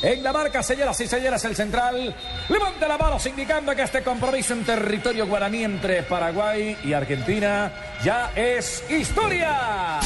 En la marca, señoras y señores, el central levanta la mano indicando que este compromiso en territorio guaraní entre Paraguay y Argentina ya es historia.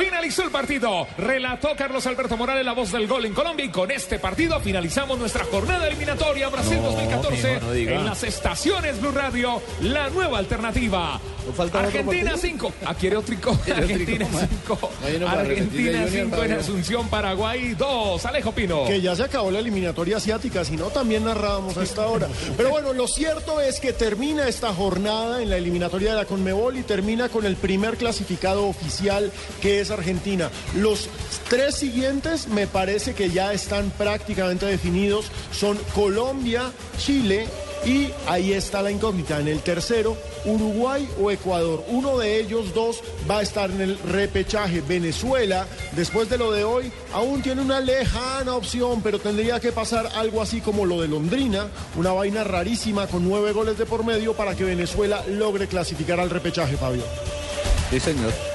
Finalizó el partido. Relató Carlos Alberto Morales la voz del gol en Colombia. Y con este partido finalizamos nuestra jornada eliminatoria Brasil No, 2014 mijo, no diga. en las estaciones Blue Radio. La nueva alternativa. otro Argentina partido? 5. Aquí era Otrico. Argentina 5. Hay uno para repetir de Argentina Junior 5 en. Asunción, Paraguay 2. Alejo Pino. Que ya se acabó la eliminatoria asiática, si no también narrábamos a esta hora. Pero bueno, lo cierto es que termina esta jornada en la eliminatoria de la Conmebol y termina con el primer clasificado oficial que es Argentina. Los tres siguientes me parece que ya están prácticamente definidos. Son Colombia, Chile y ahí está la incógnita. En el tercero, Uruguay o Ecuador. Uno de ellos dos va a estar en el repechaje. Venezuela, después de lo de hoy, aún tiene una lejana opción, pero tendría que pasar algo así como lo de Londrina, una vaina rarísima con nueve goles de por medio para que Venezuela logre clasificar al repechaje, Fabio. Sí, señor.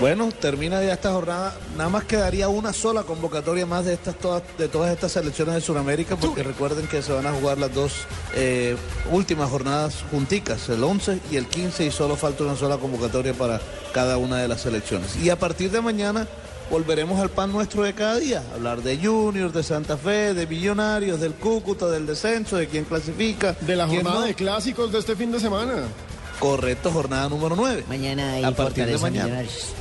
Bueno, termina ya esta jornada. Nada más quedaría una sola convocatoria más de estas todas, de todas estas selecciones de Sudamérica, porque recuerden que se van a jugar las dos eh, últimas jornadas junticas, el 11 y el 15, y solo falta una sola convocatoria para cada una de las selecciones. Y a partir de mañana volveremos al pan nuestro de cada día, hablar de Junior, de Santa Fe, de Millonarios, del Cúcuta, del descenso, de quién clasifica, De la jornada no. de clásicos de este fin de semana. Correcto, jornada número 9. Mañana hay a partir de mañana. Millonarios.